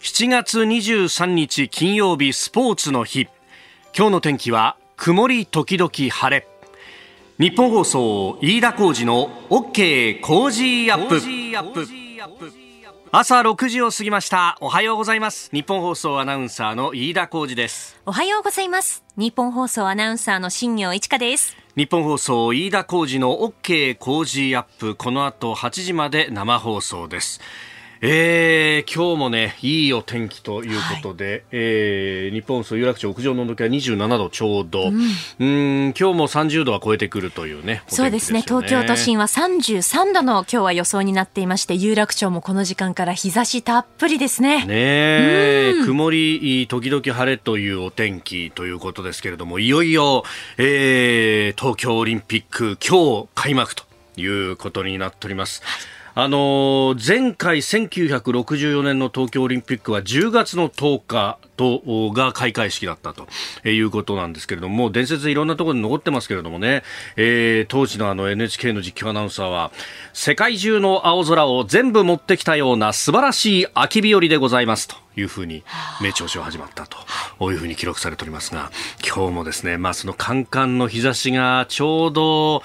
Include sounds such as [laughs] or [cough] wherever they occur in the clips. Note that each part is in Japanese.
7月23日金曜日スポーツの日。今日の天気は曇り時々晴れ。日本放送飯田浩二の OK 工事アップ。朝6時を過ぎました。おはようございます。日本放送アナウンサーの飯田浩二です。おはようございます。日本放送アナウンサーの新業一華です。日本放送飯田浩二の OK 工事アップ。この後8時まで生放送ですえー、今日もね、いいお天気ということで、はい、えー、日本そう有楽町屋上の温度計は27度ちょうど、うん、うん今日も30度は超えてくるというね、ね。そうですね、東京都心は33度の今日は予想になっていまして、有楽町もこの時間から日差したっぷりですね。ねうん、曇り、時々晴れというお天気ということですけれども、いよいよ、えー、東京オリンピック今日開幕ということになっております。はいあの前回1964年の東京オリンピックは10月の10日とが開会式だったということなんですけれども伝説いろんなところに残ってますけれどもね、えー、当時のあの NHK の実況アナウンサーは世界中の青空を全部持ってきたような素晴らしい秋日和でございますと。いうふうに名調子を始まったというふうに記録されておりますが今日もですね、まあ、そのカンカンの日差しがちょうど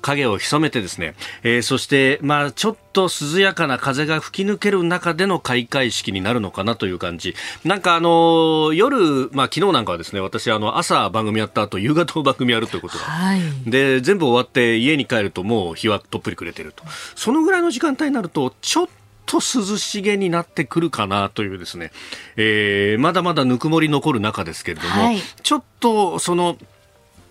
影を潜めてですね、えー、そして、まあ、ちょっと涼やかな風が吹き抜ける中での開会式になるのかなという感じ。なんかあの夜、まあ、昨日なんかはですね私あの朝番組やった後夕方番組やるということではい、で全部終わって家に帰るともう日はとっぷりくれてると。そのぐらいの時間帯になるとちょっとと涼しげになってくるかなというですね、えー、まだまだぬくもり残る中ですけれども、はい、ちょっとその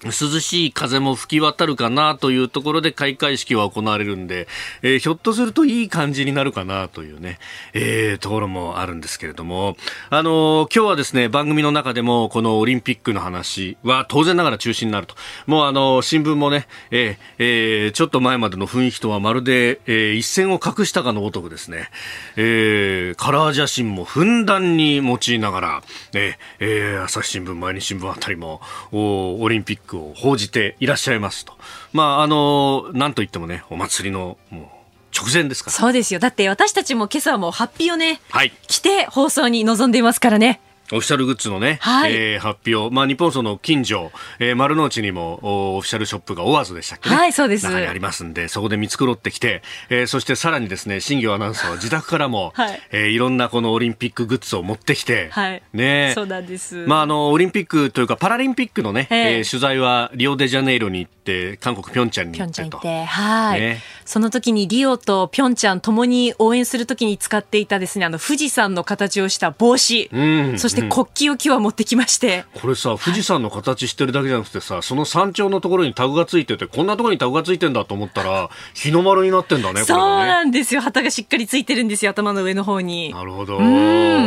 涼しい風も吹き渡るかなというところで開会式は行われるんで、えー、ひょっとするといい感じになるかなというね、えー、ところもあるんですけれども、あのー、今日はですね、番組の中でもこのオリンピックの話は当然ながら中止になると。もうあの新聞もね、えーえー、ちょっと前までの雰囲気とはまるで、えー、一線を画したかのごとくですね、えー、カラー写真もふんだんに用いながら、えー、えー、朝日新聞、毎日新聞あたりも、おオリンピックを報じていらっしゃいますと。まあ、あの、なんといってもね、お祭りの、もう、直前ですから。そうですよ。だって私たちも今朝もハッピーをね、はい、着て放送に臨んでいますからねオフィシャルグッズのね、はい、えー、発表、まあ、日本その近所、えー、丸の内にもオフィシャルショップがオアズでしたっけね、はい、そうです。中にありますんで、そこで見繕ってきて、えー、そしてさらにですね、新業アナウンサーは自宅からも、[laughs] はい、えー、いろんなこのオリンピックグッズを持ってきて、はい、ね、そうなんです。まあ、あの、オリンピックというか、パラリンピックのね、えー、取材はリオデジャネイロに行って、韓国ピョンチャンに行ってと。はい、ね。その時にリオとピョンチャンともに応援する時に使っていたですね、あの、富士山の形をした帽子、うん、そして国旗を今日は持ってきまして。これさ富士山の形してるだけじゃなくてさ、その山頂のところにタグがついててこんなところにタグがついてんだと思ったら日の丸になってんだねそうなんですよ。旗がしっかりついてるんですよ頭の上の方に。なるほど。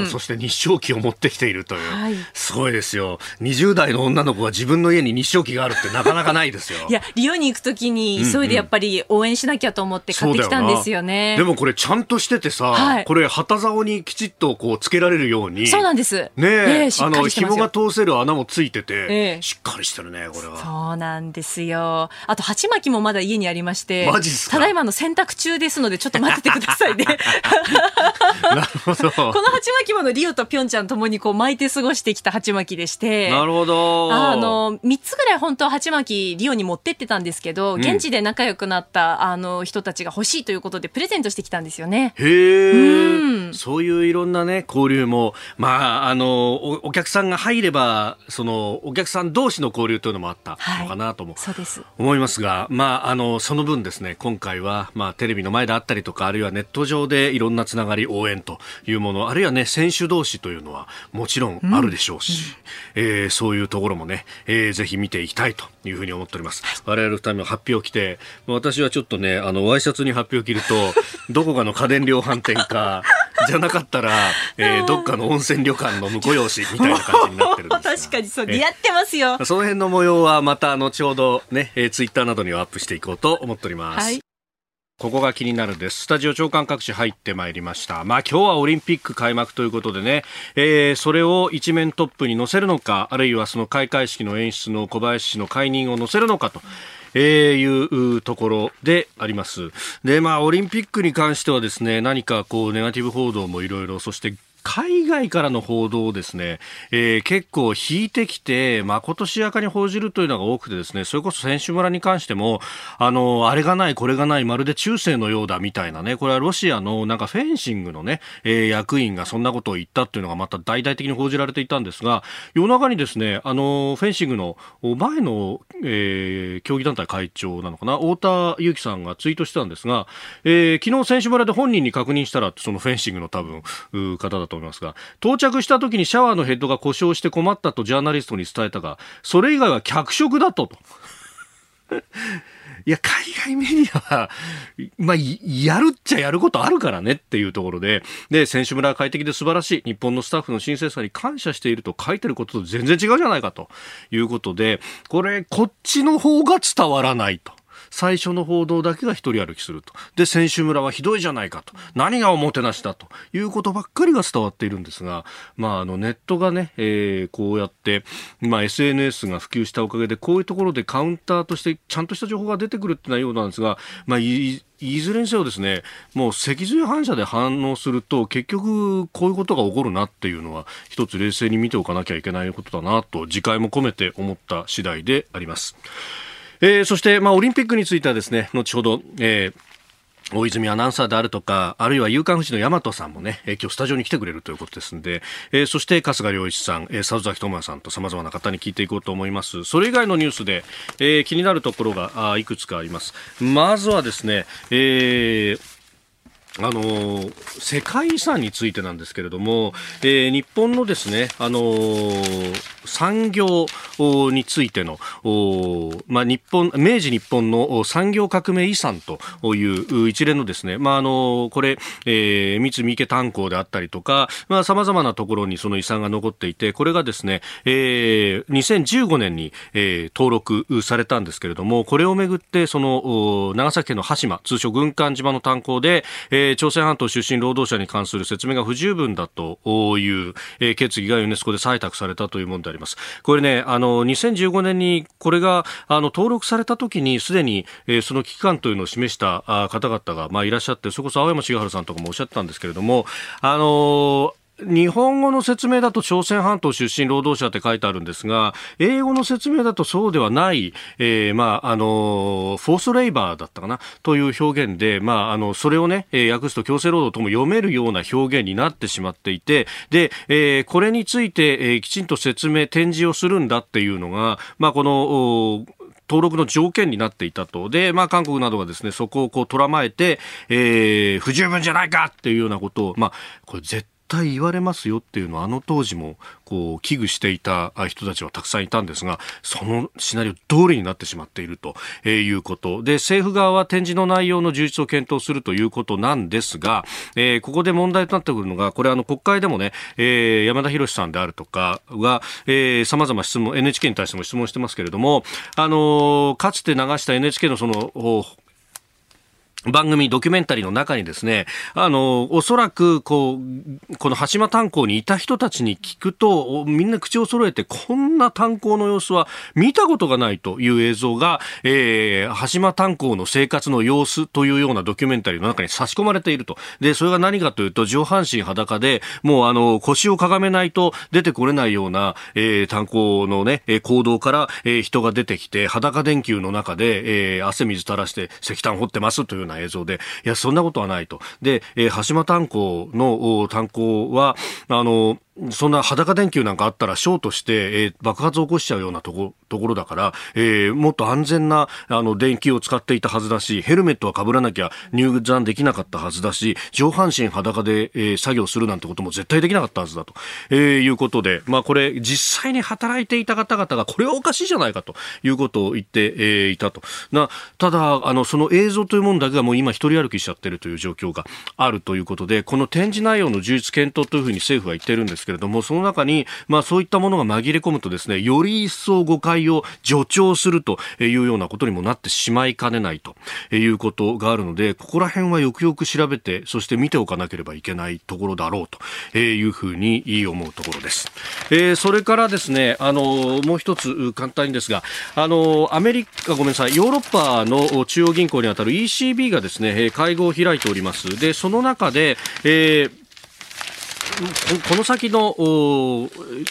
そして日照旗を持ってきているという、はい、すごいですよ。20代の女の子が自分の家に日照旗があるってなかなかないですよ。いやリオに行くときに急いでやっぱり応援しなきゃと思って買ってきたんですよね、でもこれちゃんとしててさ、はい、これ旗竿にきちっとこうつけられるようにそうなんですねえー、あの紐が通せる穴もついてて、ええ、しっかりしてるねこれは。そうなんですよ。あと鉢巻きもまだ家にありましてただいまの洗濯中ですのでちょっと待っててくださいね。[laughs] なるほど。[laughs] この鉢巻きものリオとピョンチャンともにこう巻いて過ごしてきた鉢巻きでしてなるほど。あの3つぐらい本当は鉢巻きリオに持ってってたんですけど、現地で仲良くなったあの人たちが欲しいということでプレゼントしてきたんですよね。へえ、うん、そういういろんなね交流もまああのお客さんが入ればそのお客さん同士の交流というのもあったのかなとも、はい、思いますが、まあ、あのその分ですね今回は、まあ、テレビの前であったりとかあるいはネット上でいろんなつながり応援というものあるいはね選手同士というのはもちろんあるでしょうし、うん。うん、えー、そういうところもね、えー、ぜひ見ていきたいというふうに思っております。我々二人も発表を着て私はちょっとねあのワイシャツに発表を着ると [laughs] どこかの家電量販店かじゃなかったら、えー、どっかの温泉旅館の婿養子みたいな感じになってるんです [laughs] 確かにそう似合ってますよその辺の模様はまた後ほどね、えー、ツイッターなどにはアップしていこうと思っております、はいここが気になるです。スタジオ長官各紙入ってまいりました。まあ今日はオリンピック開幕ということでね、えー、それを一面トップに載せるのか、あるいはその開会式の演出の小林氏の解任を載せるのかとえー、いうところであります。で、まあ、オリンピックに関してはですね、何かこう、ネガティブ報道もいろいろ、そして海外からの報道をですね、えー、結構引いてきて、まことしやかに報じるというのが多くてですね、それこそ選手村に関しても、あの、あれがない、これがない、まるで中世のようだみたいなね、これはロシアのなんかフェンシングのね、えー、役員がそんなことを言ったっていうのがまた大々的に報じられていたんですが、夜中にですね、あの、フェンシングの前の、えー、競技団体会長なのかな、太田祐樹さんがツイートしてたんですが、えー、昨日選手村で本人に確認したら、そのフェンシングの多分、方だと思いますが、到着した時にシャワーのヘッドが故障して困ったとジャーナリストに伝えたが、それ以外は脚色だと。[laughs] いや、海外メディアは、まあ、やるっちゃやることあるからねっていうところで、で、選手村は快適で素晴らしい。日本のスタッフの親切さに感謝していると書いてることと全然違うじゃないかということで、これ、こっちの方が伝わらないと。最初の報道だけが一人歩きすると。で、選手村はひどいじゃないかと。何がおもてなしだということばっかりが伝わっているんですが、まあ、あの、ネットがね、えー、こうやって、まあ、SNS が普及したおかげで、こういうところでカウンターとしてちゃんとした情報が出てくるっていうのはようなんですが、まあ、いいずれにせよですね、もう脊髄反射で反応すると、結局こういうことが起こるなっていうのは、一つ冷静に見ておかなきゃいけないことだなと、次回も込めて思った次第であります。えー、そして、まあ、オリンピックについてはですね、後ほど、えー大泉アナウンサーであるとか、あるいは夕刊富士の大和さんもね、えー、今日スタジオに来てくれるということですんで、えー、そして春日良一さん、えー、佐藤崎智也さんと様々な方に聞いていこうと思います。それ以外のニュースで、えー、気になるところがあいくつかあります。まずはですね、えーあの世界遺産についてなんですけれども、えー、日本のですね、あの産業についての、まあ、日本明治日本の産業革命遺産という一連のですね、まあ、あのこれ、えー、三菱池炭鉱であったりとか、まあ、様々なところにその遺産が残っていて、これがですね、えー、2015年に、えー、登録されたんですけれども、これをめぐって、その長崎県の羽島、通称軍艦島の炭鉱で、えーえー、朝鮮半島出身労働者に関する説明が不十分だという、えー、決議がユネスコで採択されたというものであります。これね、あの、2015年にこれが、あの、登録された時にすでに、えー、その危機感というのを示した方々が、まあ、いらっしゃって、そこそ青山茂春さんとかもおっしゃったんですけれども、あの日本語の説明だと朝鮮半島出身労働者って書いてあるんですが、英語の説明だとそうではない、えー、まあ、あの、フォースレイバーだったかな？という表現で、まあ、あの、それをね、えー、訳すと強制労働とも読めるような表現になってしまっていて、で、えー、これについて、えー、きちんと説明、展示をするんだっていうのが、まあ、この、登録の条件になっていたと。で、まあ、韓国などがですね、そこをこう、とらまえて、えー、不十分じゃないかっていうようなことを、まあ、これ絶対言われますよっていうのはあの当時もこう危惧していた人たちはたくさんいたんですがそのシナリオ通りになってしまっているということ。で政府側は展示の内容の充実を検討するということなんですが、えー、ここで問題となってくるのがこれあの国会でもね、えー、山田博さんであるとかがさまざま質問 NHK に対しても質問してますけれどもあのー、かつて流した NHK のその番組ドキュメンタリーの中にですね、あの、おそらく、こう、この橋間炭鉱にいた人たちに聞くと、みんな口を揃えて、こんな炭鉱の様子は見たことがないという映像が、えー、橋間炭鉱の生活の様子というようなドキュメンタリーの中に差し込まれていると。で、それが何かというと、上半身裸で、もうあの、腰をかがめないと出てこれないような、えー、炭鉱のね、行動から、えー、人が出てきて、裸電球の中で、えー、汗水垂らして石炭掘ってますというような映像で、いや、そんなことはないと。で、えー、橋間炭鉱の炭鉱は、あの、そんな裸電球なんかあったらショートして、えー、爆発を起こしちゃうようなとこところだから、えー、もっと安全なあの電球を使っていたはずだし、ヘルメットは被らなきゃ入山できなかったはずだし、上半身裸で、えー、作業するなんてことも絶対できなかったはずだと、え、いうことで、まあこれ実際に働いていた方々がこれはおかしいじゃないかということを言って、え、いたと。な、ただ、あの、その映像というものだけがもう今一人歩きしちゃってるという状況があるということで、この展示内容の充実検討というふうに政府は言ってるんですけれども、その中に、まあそういったものが紛れ込むとですね、より一層誤解を助長するというようなことにもなってしまいかねないということがあるので、ここら辺はよくよく調べて、そして見ておかなければいけないところだろうというふうに思うところです。えー、それからですね、あの、もう一つ簡単にですが、あの、アメリカ、ごめんなさい、ヨーロッパの中央銀行にあたる ECB がですね、会合を開いております。で、その中で、えーこの先の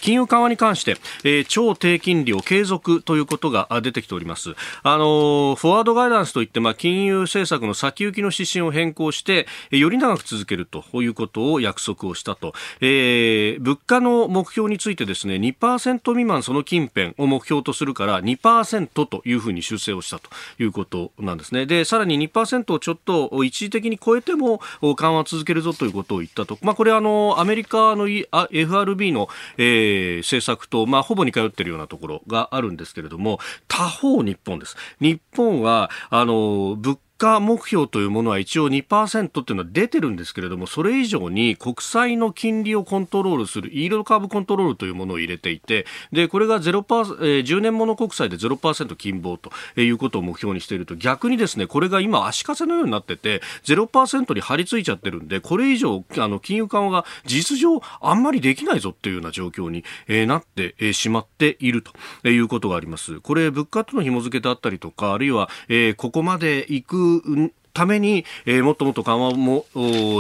金融緩和に関して、えー、超低金利を継続ということが出てきております。あのフォワードガイダンスといって、まあ、金融政策の先行きの指針を変更して、より長く続けるということを約束をしたと。えー、物価の目標についてですね、2%未満その近辺を目標とするから2%というふうに修正をしたということなんですね。で、さらに2%をちょっと一時的に超えても緩和続けるぞということを言ったと。まあ、これあの、アメリカの FRB の、えー、政策と、まあ、ほぼ似通っているようなところがあるんですけれども、他方日本です。日本は、あの、物価目標というものは一応2%っていうのは出てるんですけれども、それ以上に国債の金利をコントロールする、イールドカーブコントロールというものを入れていて、で、これが0%、えー、10年もの国債で0%金棒ということを目標にしていると、逆にですね、これが今足かせのようになってて、0%に張り付いちゃってるんで、これ以上、あの、金融緩和が実上あんまりできないぞっていうような状況に、えー、なって、しまっているということがあります。これ、物価との紐付けであったりとか、あるいは、えー、ここまで行くうん。ために、えー、もっともっと緩和も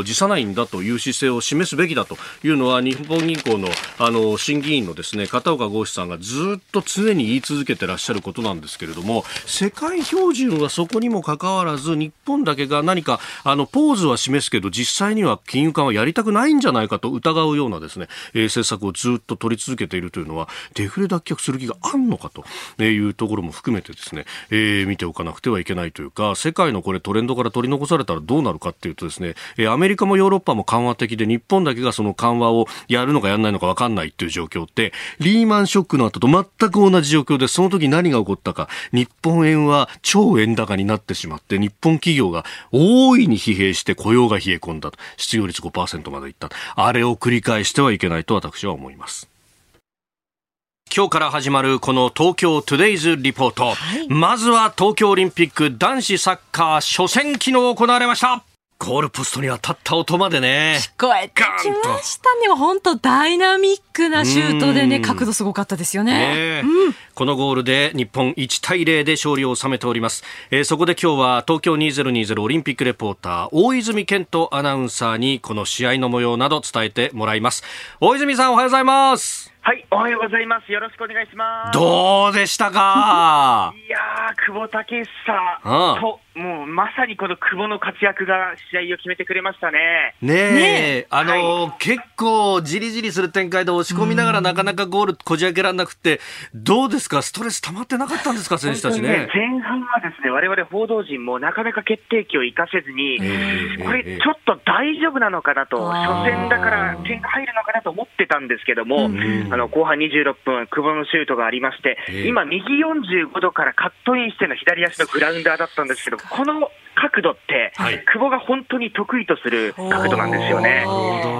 辞さないんだという姿勢を示すべきだというのは日本銀行のあの審議員のですね片岡剛志さんがずっと常に言い続けてらっしゃることなんですけれども世界標準はそこにもかかわらず日本だけが何かあのポーズは示すけど実際には金融緩和やりたくないんじゃないかと疑うようなですね、えー、政策をずっと取り続けているというのはデフレ脱却する気があるのかというところも含めてですね、えー、見ておかなくてはいけないというか世界のこれトレンドから取り残されたらどうなるかっていうとですね、えアメリカもヨーロッパも緩和的で日本だけがその緩和をやるのかやらないのか分かんないっていう状況ってリーマンショックの後と全く同じ状況でその時何が起こったか日本円は超円高になってしまって日本企業が大いに疲弊して雇用が冷え込んだと失業率5%までいったあれを繰り返してはいけないと私は思います。今日から始まるこの東京トゥデイズリポート、はい、まずは東京オリンピック男子サッカー初戦昨日行われましたゴールポストに当たった音までね。聞こえてきましたね。本当ダイナミックなシュートでね、角度すごかったですよね。ねうん、このゴールで日本1対0で勝利を収めております。えー、そこで今日は東京2020オリンピックレポーター、大泉健人アナウンサーにこの試合の模様など伝えてもらいます。大泉さんおはようございます。はい、おはようございます。よろしくお願いします。どうでしたか？いやー、久保建英と、もうまさにこの久保の活躍が試合を決めてくれましたね。ねえ、ねあの、はい、結構じりじりする展開で押し込みながらなかなかゴールこじ開けられなくて、どうですか、ストレス溜まってなかったんですか、選手たちね。ね。前半はですね、我々報道陣もなかなか決定機を生かせずに、これちょっと大丈夫なのかなと、初戦だから点が入るのかなと思ってたんですけども、あの後半26分、久保のシュートがありまして、今、右45度からカットインしての左足のグラウンダーだったんですけど、この角度って、はい、久保が本当に得意とする角度なんですよね。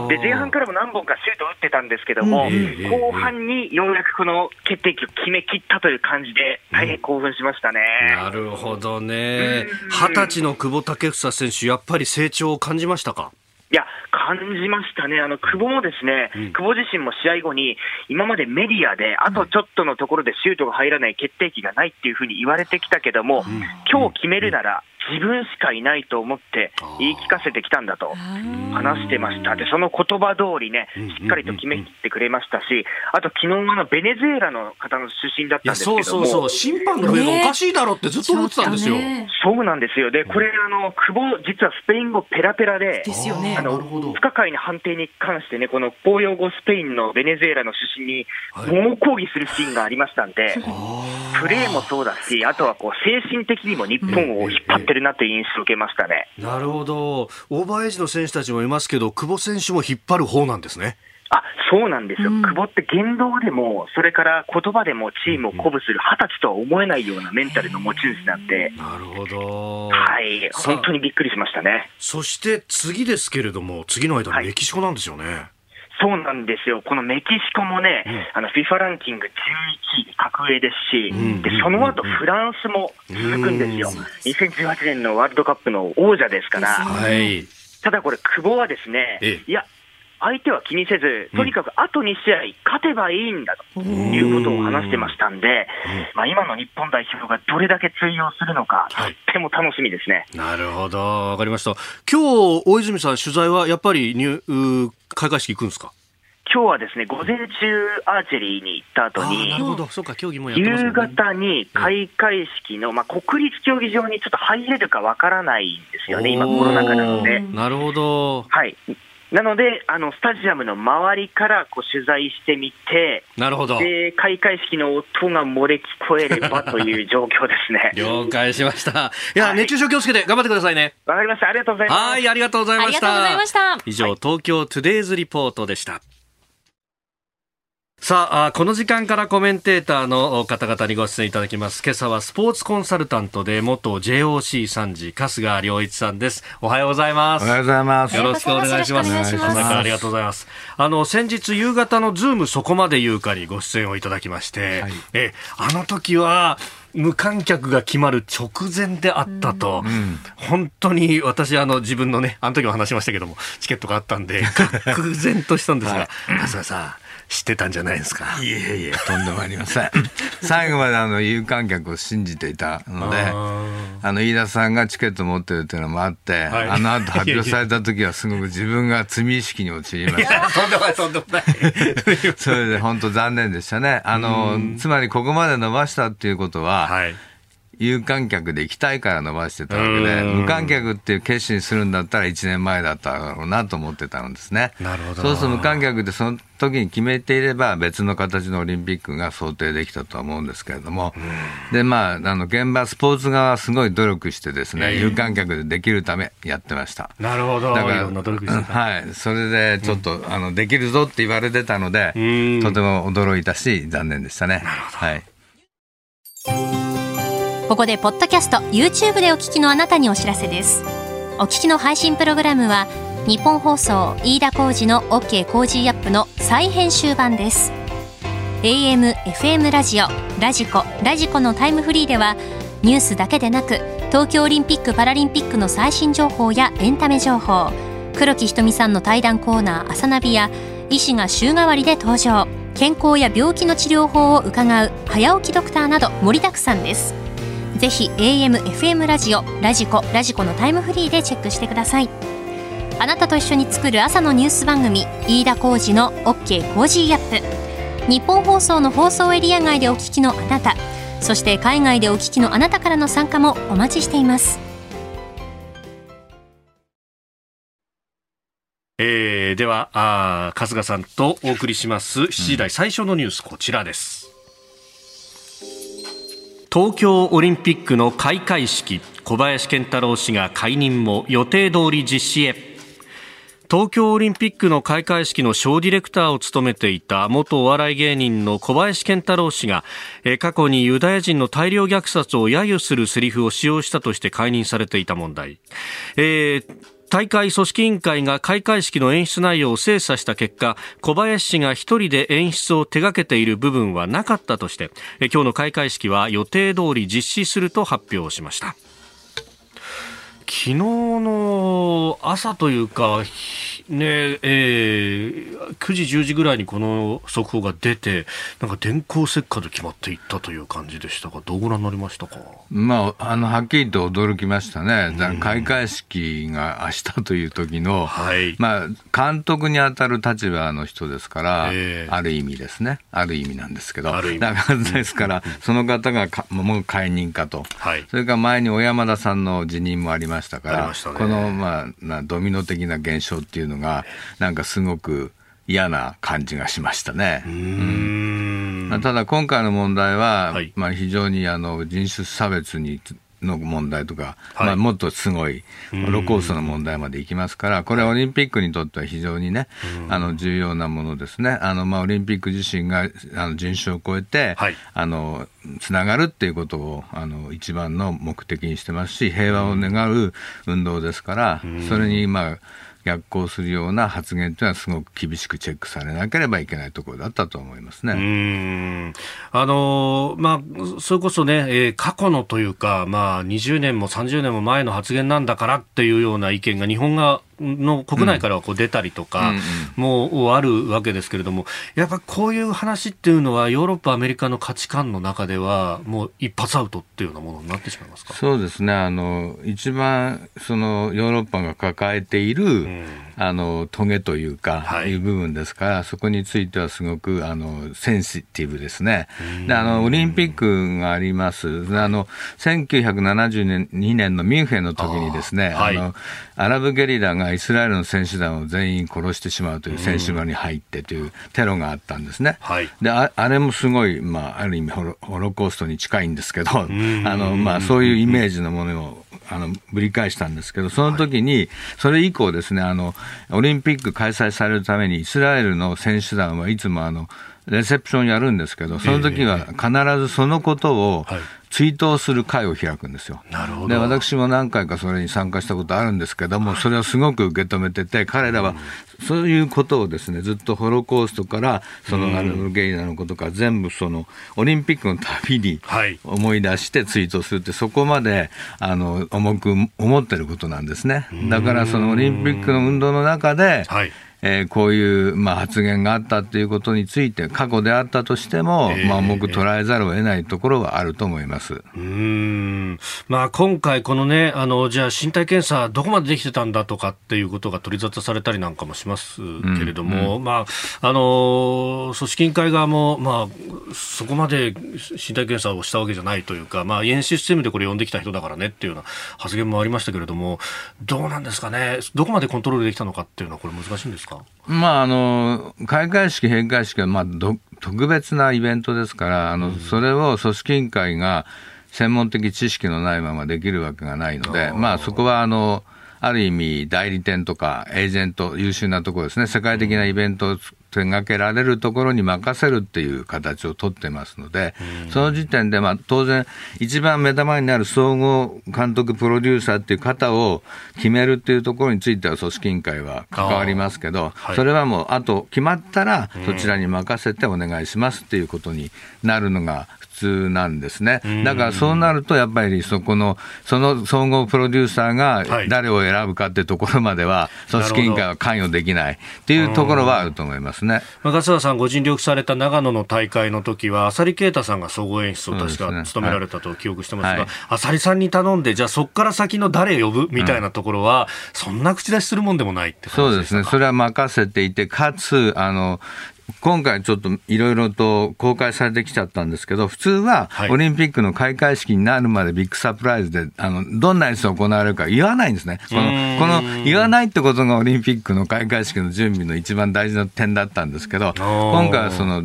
で前半からも何本かシュート打ってたんですけども、後半にようやくこの決定機を決めきったという感じで、大変興奮しましたね。なるほどね。二十歳の久保建英選手、やっぱり成長を感じましたか？いや、感じましたね、あの久保もですね、うん、久保自身も試合後に、今までメディアで、あとちょっとのところでシュートが入らない決定機がないっていうふうに言われてきたけども、うん、今日決めるなら、自分しかいないと思って言い聞かせてきたんだと話してました。で、その言葉通りね、しっかりと決めきってくれましたし、あと昨日のベネズエラの方の出身だったんですけども。そうそうそう、審判の笛がおかしいだろってずっと思ってたんですよ。そうなんですよ。で、これ、あの、久保、実はスペイン語ペラペラで、ですよね。あの、不可解な判定に関してね、この公用語スペインのベネズエラの出身に猛抗議するシーンがありましたんで、プレーもそうだし、あとはこう、精神的にも日本を引っ張ってるなという印象を受けましたね。なるほど。オーバーエイジの選手たちもいますけど、久保選手も引っ張る方なんですね。あそうなんですよ、うん、久保って言動でも、それから言葉でもチームを鼓舞する二十歳とは思えないようなメンタルの持ち主なんで、なるほど、はい、本当にびっくりしましたねそして次ですけれども、次の間、メキシコなんですよね。はいそうなんですよ、このメキシコもね、うん、あの FIFA ランキング11位、格上ですし、うん、でその後フランスも続くんですよ、2018年のワールドカップの王者ですから、はい、ただこれ、久保はですね、いや、相手は気にせず、とにかくあと2試合勝てばいいんだということを話してましたんで、まあ、今の日本代表がどれだけ通用するのか、とっても楽しみですね。なるほど、わかりました。今日大泉さん、取材はやっぱり入開会式行くんですか？今日はですね、午前中アーチェリーに行った後に、夕方に開会式の、まあ、国立競技場にちょっと入れるかわからないんですよね、今コロナ禍なので。なるほど。はい。なので、あのスタジアムの周りからこう取材してみて、なるほどで開会式の音が漏れ聞こえればという [laughs] 状況ですね了解しました。いや、はい、熱中症気をつけて頑張ってくださいね。わかりました。ありがとうございます。はい、ありがとうございました。ありがとうございました。以上、東京トゥデイズリポートでした。さあ、この時間からコメンテーターの方々にご出演いただきます。今朝はスポーツコンサルタントで元 JOC3 時、春日良一さんです。おはようございます。おはようございます。よろしくお願いします。朝からありがとうございます。あの、先日夕方のズームそこまで言うかにご出演をいただきまして、はい、え、あの時は、無観客が決まる直前であったと、うん、本当に私あの自分のねあの時も話しましたけどもチケットがあったんで愕然としたんですが、はい、春日さん知ってたんじゃないですか。いえいえ、とんでもありません。[laughs] 最後まであの有観客を信じていたので、あの飯田さんがチケット持ってるっていうのもあって、はい、あの後発表された時はすごく自分が罪意識に陥りました。[laughs] とんでもない、とんでもない。[laughs] それで本当残念でしたね。あの、つまりここまで伸ばしたっていうことは、はい有観客で行きたいから伸ばしてたわけで、無観客っていう決心するんだったら1年前だっただろうなと思ってたんですね。なるほど。そうすると無観客でその時に決めていれば別の形のオリンピックが想定できたとは思うんですけれども、で、まあ、あの、現場、スポーツ側はすごい努力してですね、有観客でできるためやってました。なるほど。だから、はい。それでちょっと、あの、できるぞって言われてたので、とても驚いたし、残念でしたね。はい。ここでポッドキャスト YouTube でお聞きのあなたにお知らせです。お聞きの配信プログラムは日本放送飯田浩司の OK コージーアップの再編集版です。AM、FM ラジオ、ラジコ、ラジコのタイムフリーではニュースだけでなく東京オリンピック・パラリンピックの最新情報やエンタメ情報黒木ひとみさんの対談コーナー「朝ナビ」や医師が週替わりで登場健康や病気の治療法を伺う早起きドクターなど盛りだくさんです。ぜひ AM、FM ラジオ、ラジコ、ラジコのタイムフリーでチェックしてください。あなたと一緒に作る朝のニュース番組、飯田浩二の OK コージーアップ。日本放送の放送エリア外でお聞きのあなた、そして海外でお聞きのあなたからの参加もお待ちしています。えー、ではあ春日さんとお送りします7時台最初のニュース、こちらです。東京オリンピックの開会式小林健太郎氏が解任も予定通り実施へ。東京オリンピックの開会式のショーディレクターを務めていた元お笑い芸人の小林健太郎氏が過去にユダヤ人の大量虐殺を揶揄するセリフを使用したとして解任されていた問題、えー大会組織委員会が開会式の演出内容を精査した結果小林氏が一人で演出を手掛けている部分はなかったとして今日の開会式は予定通り実施すると発表しました。昨日の朝というかねえー、9時、10時ぐらいにこの速報が出て、なんか電光石火で決まっていったという感じでしたが、どうご覧になりましたか、まあ、あのはっきりと驚きましたね、うん、開会式が明日という時の、はい、まあ、監督に当たる立場の人ですから、えー、ある意味ですね、ある意味なんですけど、だからですから、その方がかもう解任かと、はい、それから前に小山田さんの辞任もありましたから、ね、この、まあ、ドミノ的な現象っていうののが、なんかすごく嫌な感じがしましたね。うん。ただ今回の問題は、はい、まあ、非常にあの人種差別にの問題とか、はい、まあ、もっとすごいロロコーストの問題までいきますから、これはオリンピックにとっては非常にね、あの重要なものですね。あのまあ、オリンピック自身があの人種を超えて、はい、あのつながるっていうことをあの一番の目的にしてますし、平和を願う運動ですから、それにまあ逆行するような発言というのはすごく厳しくチェックされなければいけないところだったと思いますね。うんあのまあ、それこそね、えー、過去のというか、まあ、20年も30年も前の発言なんだからっていうような意見が日本がの国内からはこう出たりとかもあるわけですけれども、やっぱこういう話っていうのはヨーロッパ、アメリカの価値観の中ではもう一発アウトっていうようなものになってしまいますか？そうですね。あの一番そのヨーロッパが抱えている、うん、あのトゲというか、はい、いう部分ですからそこについてはすごくあのセンシティブですね。であのオリンピックがあります。あの1972年のミュンヘンの時にですねあ、はい、のアラブゲリラがイスラエルの選手団を全員殺してしまうという選手村に入ってというテロがあったんですね。はい、でああれもすごい、まあ、ある意味ホロホロコーストに近いんですけど、あのまあ、そういうイメージのものをあのぶり返したんですけど、その時に、それ以降ですね、あのオリンピック開催されるために、イスラエルの選手団はいつもあのレセプションやるんですけど、その時は必ずそのことを追悼する会を開くんですよ。なるほど。で私も何回かそれに参加したことあるんですけども、それをすごく受け止めてて、彼らはそういうことをですねずっとホロコーストから、そのアルブゲイナのことから、全部そのオリンピックのたびに思い出して追悼するって、そこまであの重く思ってることなんですね。だからそのオリンピックの運動の中で、はいえー、こういう、まあ、発言があったということについて、過去であったとしても、えー、まあ、重く捉えざるを得ないところはあると思います。うん。まあ、今回、このね、あのじゃあ、身体検査、どこまでできてたんだとかっていうことが取り沙汰されたりなんかもしますけれども、うんうん、まあ、あの組織委員会側も、まあ、そこまで身体検査をしたわけじゃないというか、まあ、演習システムでこれ呼んできた人だからねっていうような発言もありましたけれども、どうなんですかね、どこまでコントロールできたのかっていうのは、これ、難しいんですか。か？まあ、あの開会式、閉会式は、まあ、特別なイベントですから、あの、それを組織委員会が専門的知識のないままできるわけがないので、まあ、そこはあのある意味、代理店とかエージェント、優秀なところですね、世界的なイベントを手掛けられるところに任せるっていう形を取ってますので、その時点で、まあ、当然、一番目玉になる総合監督、プロデューサーっていう方を決めるっていうところについては、組織委員会は関わりますけど、それはもう、あと決まったら、そちらに任せてお願いしますっていうことになるのが通なんですね。だからそうなると、やっぱりそこの、その総合プロデューサーが誰を選ぶかっていうところまでは、組織委員会は関与できない。っていうところはあると思いますね。勝田さん、ご尽力された長野の大会の時は、浅利啓太さんが総合演出を確か務められたと記憶してますが、浅利さんに頼んで、じゃあそこから先の誰呼ぶ？みたいなところは、そんな口出しするもんでもないってそうですね。それは任せていて、かつ、あの、今回ちょっといろいろと公開されてきちゃったんですけど、普通はオリンピックの開会式になるまでビッグサプライズで、あの、どんな演出行われるか言わないんですね。この、この言わないってことがオリンピックの開会式の準備の一番大事な点だったんですけど、今回はその、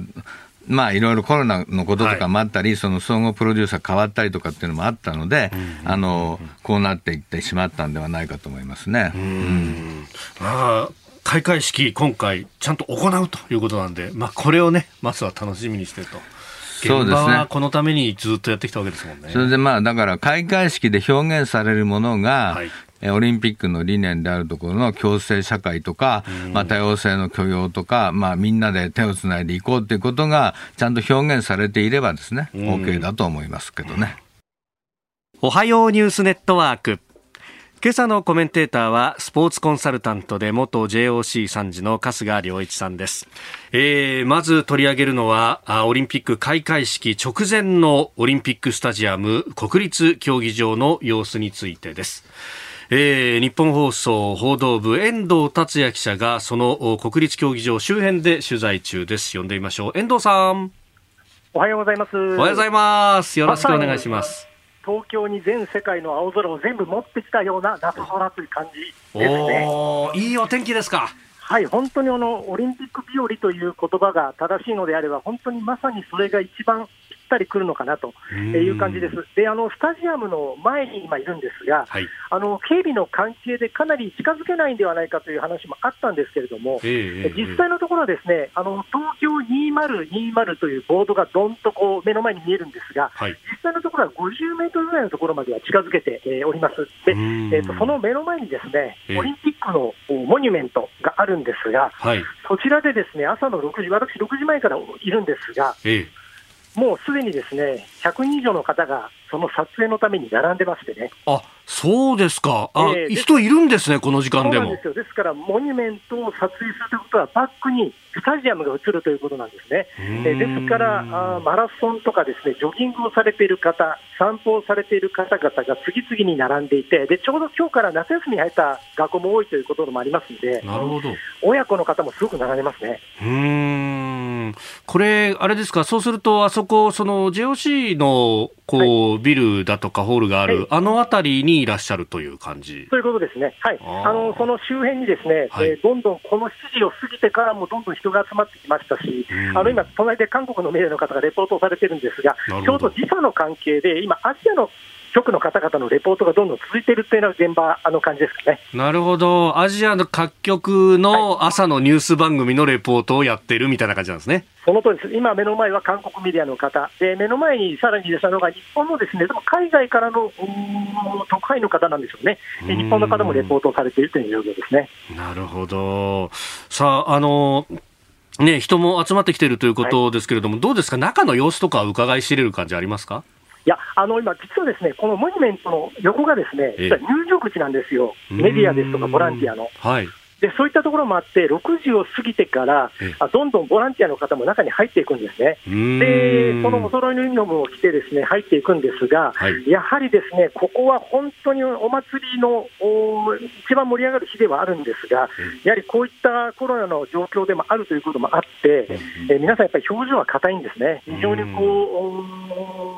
まあ、いろいろコロナのこととかもあったり、はい、その総合プロデューサー変わったりとかっていうのもあったので、あのこうなっていってしまったんではないかと思いますね。うん、まあ開会式、今回、ちゃんと行うということなんで、まあ、これをね、まずは楽しみにしてと。現場はこのためにずっとやってきたわけですもんね。それでまあ、だから開会式で表現されるものが、はいオリンピックの理念であるところの共生社会とか、まあ、多様性の許容とか、まあ、みんなで手をつないでいこうということがちゃんと表現されていればですね、OK だと思いますけどね。おはようニュースネットワーク。今朝のコメンテーターはスポーツコンサルタントで元 JOC 参事の春日良一さんです、えー、まず取り上げるのはオリンピック開会式直前のオリンピックスタジアム国立競技場の様子についてです。えー、日本放送報道部遠藤達也記者がその国立競技場周辺で取材中です。呼んでみましょう。遠藤さん。おはようございます。おはようございます。よろしくお願いします東京に全世界の青空を全部持ってきたような夏空という感じですね。いいお天気ですか。はい、本当にあのオリンピック日和という言葉が正しいのであれば、本当にまさにそれが一番ったり来るのかなという感じです。で、あのスタジアムの前に今いるんですが、はい、あの警備の関係でかなり近づけないんではないかという話もあったんですけれども、えー、実際のところはですね、あの東京2020というボードがどんとこう目の前に見えるんですが、はい、実際のところは50メートルぐらいのところまでは近づけて、えー、おります。で、えーと、その目の前にですね、オリンピックのモニュメントがあるんですが、はい、そちらでですね朝の6時、私、6時前からいるんですが、ええもうすでにですね100人以上の方がその撮影のために並んでましてね。あそうですか、あ、えー、人いるんですね、この時間でも。ですですから、モニュメントを撮影するということは、バックにスタジアムが映るということなんですね。えー、ですからあ、マラソンとかですねジョギングをされている方、散歩をされている方々が次々に並んでいて、でちょうど今日から夏休みに入った学校も多いということもありますので、なるほど親子の方もすごく並んでますね。うんこれ、あれですか、そうすると、あそこ、その JOC のこう、ビルだとかホールがある、はい、あの辺りにいらっしゃるという感じ？そういうことですね、はい、あのその周辺にですね、はい、えー、どんどんこの7時を過ぎてからもどんどん人が集まってきましたし、あの今、隣で韓国のメディアの方がレポートをされてるんですが、ちょうど時差の関係で、今、アジアの局の方々のレポートがどんどん続いているというのが現場あの感じですかね。なるほど。アジアの各局の朝のニュース番組のレポートをやってるみたいな感じなんですね。その通りです。今目の前は韓国メディアの方。で、目の前にさらにですのが日本のですね、でも海外からの特派員の方なんでしょうね。で日本の方もレポートをされているという状況ですね。なるほど。さあ、あの、ね、人も集まってきているということですけれども、はい、どうですか、中の様子とか伺い知れる感じありますか？いや、あの今、実はですね、このモニュメントの横がですね、実は入場口なんですよ、メディアですとかボランティアの。はい、でそういったところもあって、6時を過ぎてから、あどんどんボランティアの方も中に入っていくんですね、でそのお揃いのユニフォームを着てですね入っていくんですが、はい、やはりですねここは本当にお祭りの一番盛り上がる日ではあるんですが、やはりこういったコロナの状況でもあるということもあって、え皆さん、やっぱり表情は硬いんですね、非常にこ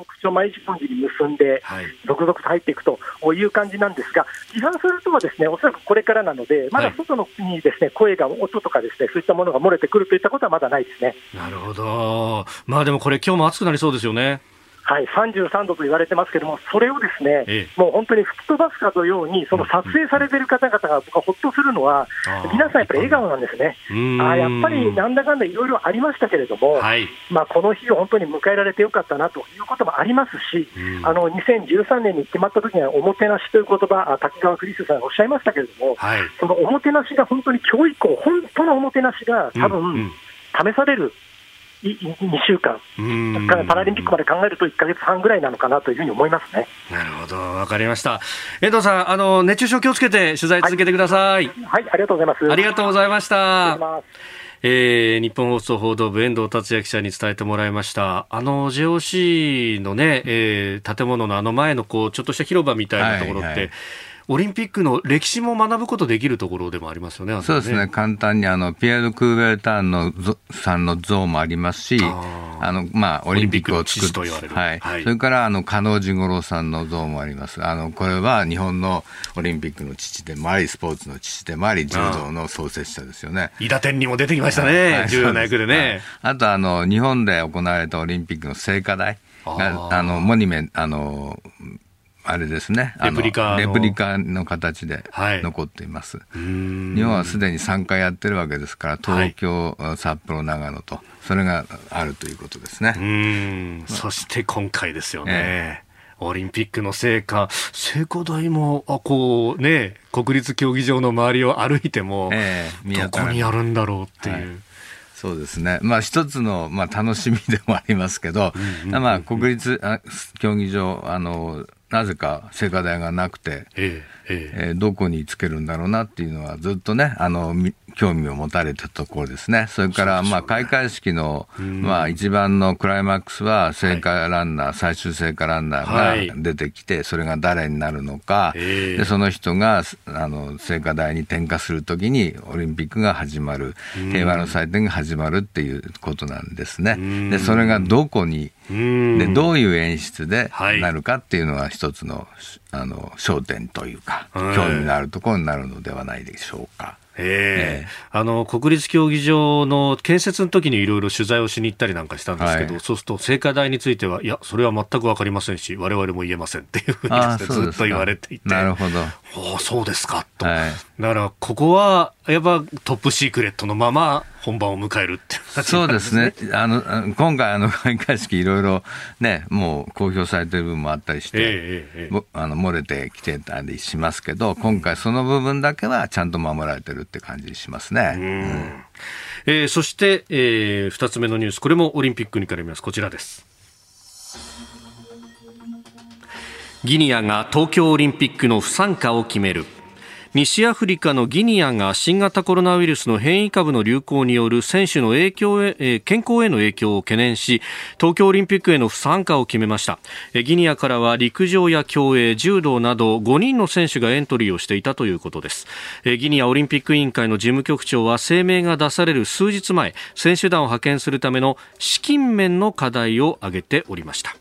う口を毎日ポンジに結んで、続々と入っていくという感じなんですが、批判するとはですねおそらくこれからなので、まだ外のにですね声が、音とかですねそういったものが漏れてくるといったことはまだないですね。なるほど。まあでもこれ今日も暑くなりそうですよね。はい、33度と言われてますけれども、それをですね、ええ、もう本当に吹き飛ばすかのように、その撮影されている方々が僕はほっとするのは、皆さんやっぱり笑顔なんですね。あやっぱりなんだかんだいろいろありましたけれども、はい、まあ、この日を本当に迎えられてよかったなということもありますし、あの2013年に決まった時には、おもてなしという言葉、滝川クリスさんがおっしゃいましたけれども、はい、そのおもてなしが本当に今日以降、本当のおもてなしが多分、試される2週間、からパラリンピックまで考えると1か月半ぐらいなのかなというふうに思いますね。なるほど、わかりました。遠藤さん、あの熱中症気をつけて取材続けてください。はい、はい、ありがとうございます。ありがとうございました。えー、日本放送報道部遠藤達也記者に伝えてもらいました。あの JOC のね、えー、建物のあの前のこうちょっとした広場みたいなところって、はいはいオリンピックの歴史も学ぶことできるところでもありますよね、ね。そうですね、簡単にあのピエール・クーベルターンのさんの像もありますし、あのまあ、オリンピックを作って、はい。はい、それからあの加納治五郎さんの像もあります、あのこれは日本のオリンピックの父でもあり、スポーツの父でもあり、柔道の創設者ですよね。伊田天にも出てきましたね、はい、重要な役でね。あとあの、日本で行われたオリンピックの聖火台が、あのモニュメンあのあれですね、レプリカレプリカの形で残っています、はい、日本はすでに3回やってるわけですから、東京、はい、札幌、長野と、それがあるということですね。そして今回ですよね。えーオリンピックの聖火、聖火台も、あ、こうね、国立競技場の周りを歩いても、えー、どこにあるんだろうっていう。はい。そうですね、まあ、一つの、まあ、楽しみでもありますけど、まあ、国立競技場あのなぜか聖火台がなくて、ええ。えー、どこにつけるんだろうなっていうのはずっとねあの興味を持たれたところですね。それから、まあ、開会式の、まあ、一番のクライマックスは、聖火ランナー、はい、最終聖火ランナーが出てきて、それが誰になるのか、でその人が、あの、聖火台に点火するときに、オリンピックが始まる、平和の祭典が始まるっていうことなんですね。で、それがどこに、で、どういう演出でなるかっていうのは一つの、あの、焦点というか、興味のあるところになるのではないでしょうか。えー、あの国立競技場の建設の時にいろいろ取材をしに行ったりなんかしたんですけど、はい、そうすると聖火台についてはいやそれは全く分かりませんし我々も言えませんっていうふうにずっと言われていて。なるほど。おそうですかと、はい、だからここはやっぱトップシークレットのまま本番を迎えるってそうですね。あの、今回、あの、開会式いろいろね、もう公表されてる部分もあったりして、えーえー、あの、漏れてきてたりしますけど、今回その部分だけはちゃんと守られてるって感じしますね。うん、えー、そして、えー、二つ目のニュース、これもオリンピックに絡みます。こちらです。ギニアが東京オリンピックの不参加を決める。西アフリカのギニアが新型コロナウイルスの変異株の流行による選手の影響へ、健康への影響を懸念し東京オリンピックへの不参加を決めました。ギニアからは陸上や競泳柔道など5人の選手がエントリーをしていたということです。ギニアオリンピック委員会の事務局長は声明が出される数日前選手団を派遣するための資金面の課題を挙げておりました。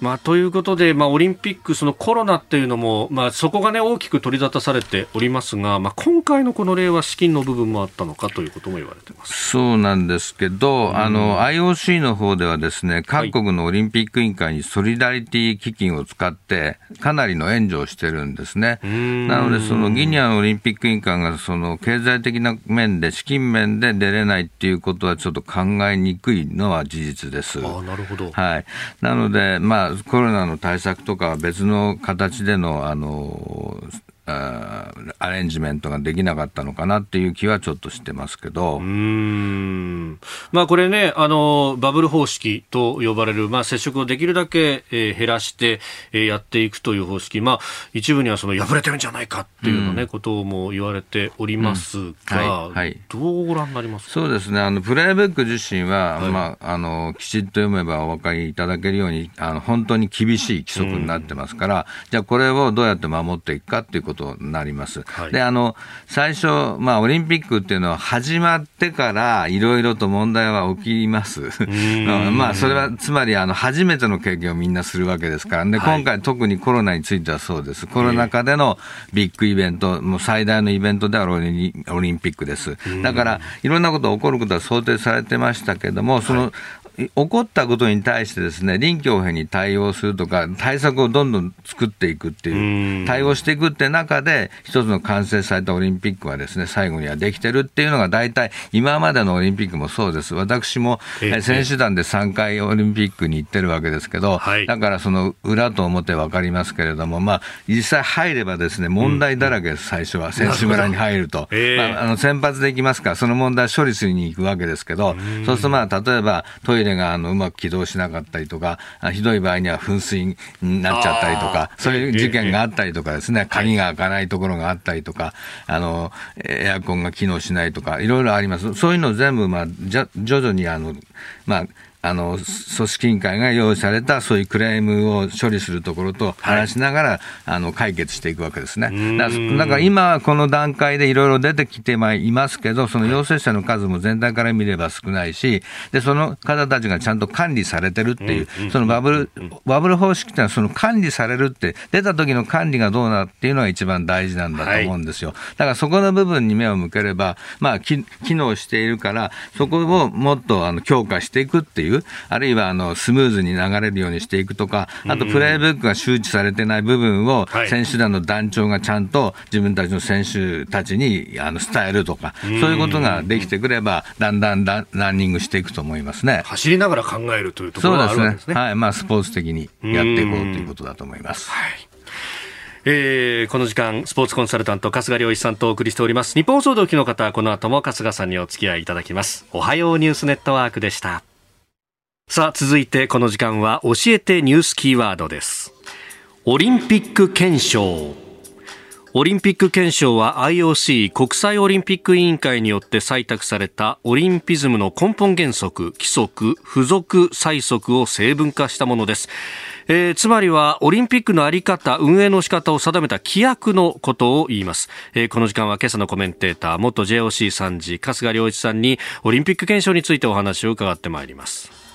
まあ、ということで、まあ、オリンピック、そのコロナっていうのも、まあ、そこが、ね、大きく取り沙汰されておりますが、まあ、今回のこの例は資金の部分もあったのかということも言われてます。そうなんですけど、うん、あの IOC の方ではですね、各国のオリンピック委員会にソリダリティ基金を使って、かなりの援助をしてるんですね。なので、そのギニアのオリンピック委員会がその経済的な面で、資金面で出れないっていうことは、ちょっと考えにくいのは事実です。あなるほど、はい、なので、まあコロナの対策とか別の形でのあのアレンジメントができなかったのかなっていう気はちょっとしてますけど。うん。まあこれね、あの、バブル方式と呼ばれる、まあ接触をできるだけ、えー、減らして、えー、やっていくという方式、まあ一部にはその破れてるんじゃないかっていうのね、ことも言われておりますが、うん。はい、はい、どうご覧になります？そうですね、あの、プレイブック自身は、はい、まあ、あの、きちっと読めばお分かりいただけるように、あの、本当に厳しい規則になってますから、じゃあこれをどうやって守っていくかっていうことことになります。はい、で、あの、最初、まあ、オリンピックっていうのは始まってからいろいろと問題は起きます。[laughs] まあ、それは、つまり、あの、初めての経験をみんなするわけですから。で、今回特にコロナについてはそうです。コロナ禍でのビッグイベント、もう最大のイベントであるオリンピックです。だから、いろんなことが起こることは想定されてましたけども、その、起こったことに対してですね、臨機応変に対応するとか、対策をどんどん作っていくっていう、対応していくって中で、一つの完成されたオリンピックはですね、最後にはできてるっていうのが大体、今までのオリンピックもそうです。私も、え選手団で3回オリンピックに行ってるわけですけど、はい、だからその裏と表分かりますけれども、まあ、実際入ればですね、問題だらけです、最初は。選手村に入ると。まあ、あの、先発できますから、その問題処理するに行くわけですけど、そうするとまあ、例えばトイレがあのうまく起動しなかったりとか、ひどい場合には噴水になっちゃったりとか、そういう事件があったりとかですね、鍵が開かないところがあったりとか、あの、エアコンが機能しないとか、いろいろあります。そういうのを全部、まあ、じゃ徐々にあの、まあ、あの組織委員会が用意されたそういうクレームを処理するところと話しながら、はい、あの解決していくわけですね。だから今、この段階でいろいろ出てきていますけど、その陽性者の数も全体から見れば少ないし、でその方たちがちゃんと管理されてるっていう、そのバブルバブル方式っていうのは、その管理されるって、出た時の管理がどうなっていうのが一番大事なんだと思うんですよ。はい、だからそこの部分に目を向ければ、まあ、機能しているから、そこをもっとあの強化していくっていう。いう、あるいはあのスムーズに流れるようにしていくとか、あとプレイブックが周知されてない部分を、選手団の団長がちゃんと自分たちの選手たちにあの伝えるとか、そういうことができてくれば、だんだんランニングしていくと思いますね。走りながら考えるというところがあるんですね。はい、まあ、スポーツ的にやっていこうということだと思います。はい。えー、この時間スポーツコンサルタント春日良一さんとお送りしております。日本総動機の方この後も春日さんにお付き合いいただきます。おはようニュースネットワークでしたさあ続いてこの時間は教えてニュースキーワードです。オリンピック憲章。オリンピック憲章は IOC 国際オリンピック委員会によって採択されたオリンピズムの根本原則規則付属催則を成文化したものです。えー、つまりはオリンピックのあり方運営の仕方を定めた規約のことを言います、えー、この時間は今朝のコメンテーター元 JOC 参事春日良一さんにオリンピック憲章についてお話を伺ってまいります。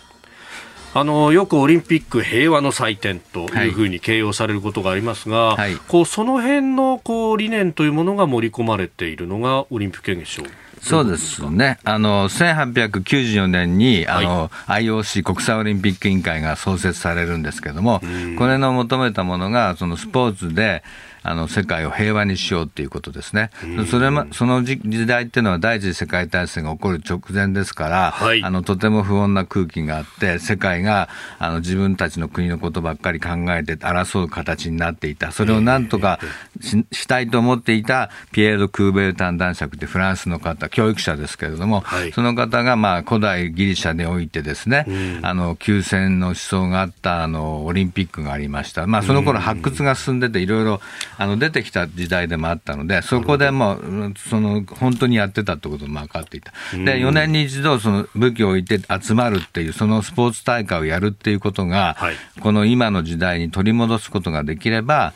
あのよくオリンピック平和の祭典というふうに形容されることがありますが、はい、こうその辺のこう理念というものが盛り込まれているのがオリンピック憲章そうですね。あの、1894年に、あの、はい、IOC 国際オリンピック委員会が創設されるんですけれども、これの求めたものが、そのスポーツで、あの世界を平和にしようということですね。それもその時代っていうのは第一次世界大戦が起こる直前ですから、はい、あのとても不穏な空気があって、世界があの自分たちの国のことばっかり考えて争う形になっていた。それをなんとかししたいと思っていたピエール・クーベルタン男爵ってフランスの方、教育者ですけれども、はい、その方がまあ古代ギリシャにおいてですね、あの休戦の思想があったあのオリンピックがありました。まあその頃発掘が進んでていろいろあの出てきた時代でもあったので、そこでもう、その本当にやってたってことも分かっていた。で、4年に一度、その武器を置いて集まるっていう、そのスポーツ大会をやるっていうことが、はい、この今の時代に取り戻すことができれば、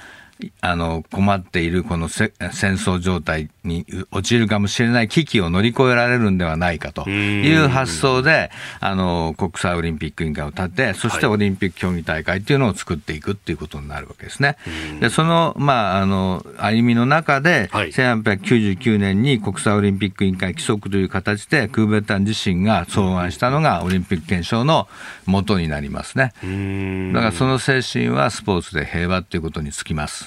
あの困っているこの戦争状態に陥るかもしれない危機を乗り越えられるんではないかという発想で、あの国際オリンピック委員会を立て、そしてオリンピック競技大会っていうのを作っていくっていうことになるわけですね。でその、まあ、あの歩みの中で、はい、1899年に国際オリンピック委員会規則という形で、クーベルタン自身が草案したのがオリンピック憲章の元になりますね。だからその精神はスポーツで平和ということにつきます。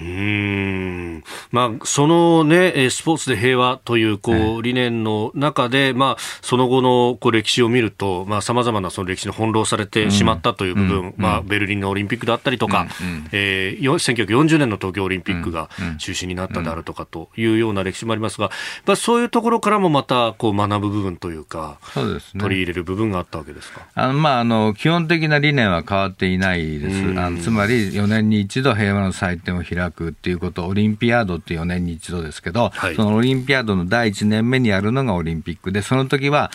うん。まあ、その、ね、スポーツで平和というこう理念の中で、まあ、その後のこう歴史を見るとさまざ、まなその歴史に翻弄されてしまったという部分、うん、まあ、ベルリンのオリンピックであったりとか、うん、えー、1940年の東京オリンピックが中止になったであるとかというような歴史もありますが、まあ、そういうところからもまたこう学ぶ部分というかそうです、ね、取り入れる部分があったわけですか？あの、まあ、あの基本的な理念は変わっていないです。あのつまり4年に一度平和の祭典を開くっていうこと、オリンピアードって4年に一度ですけど、はい、そのオリンピアードの第1年目にやるのがオリンピックで、その時は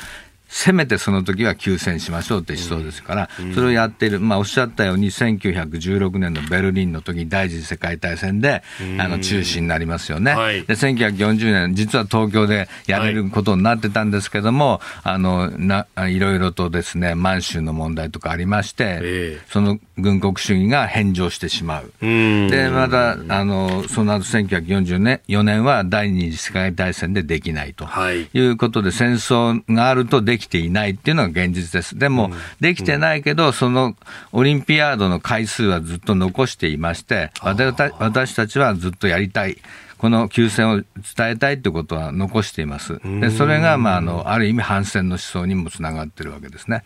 せめてその時は休戦しましょうって思想ですから、それをやっている、まあ、おっしゃったように、1916年のベルリンの時に第一次世界大戦で、あの中止になりますよね、はい、で1940年、実は東京でやれることになってたんですけども、あのないろいろとですね満州の問題とかありまして、えー、その軍国主義が返上してしまう、でまたあのその後1940年4年は第二次世界大戦でできないということで、戦争があるとでききていないっていうのが現実です。でも、できてないけど、そのオリンピアードの回数はずっと残していまして、私たちはずっとやりたい。この休戦を伝えたいということは残しています。でそれが、まあ、あのある意味反戦の思想にもつながってるわけですね。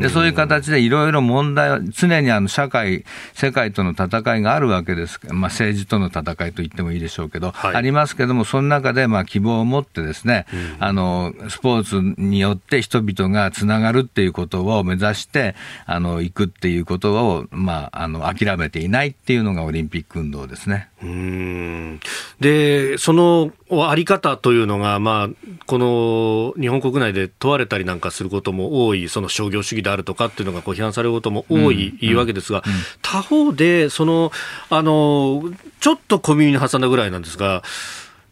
でそういう形でいろいろ問題は常にあの社会世界との戦いがあるわけです、まあ、政治との戦いと言ってもいいでしょうけど、はい、ありますけどもその中でまあ希望を持ってですね、あのスポーツによって人々がつながるっていうことを目指してあの行くっていうことを、まあ、あの諦めていないっていうのがオリンピック運動ですね。うん。で、そのあり方というのが、まあ、この日本国内で問われたりなんかすることも多い、その商業主義であるとかっていうのがこう批判されることも多い、うん、わけですが、うん、他方で、その、あの、ちょっと小耳に挟んだぐらいなんですが、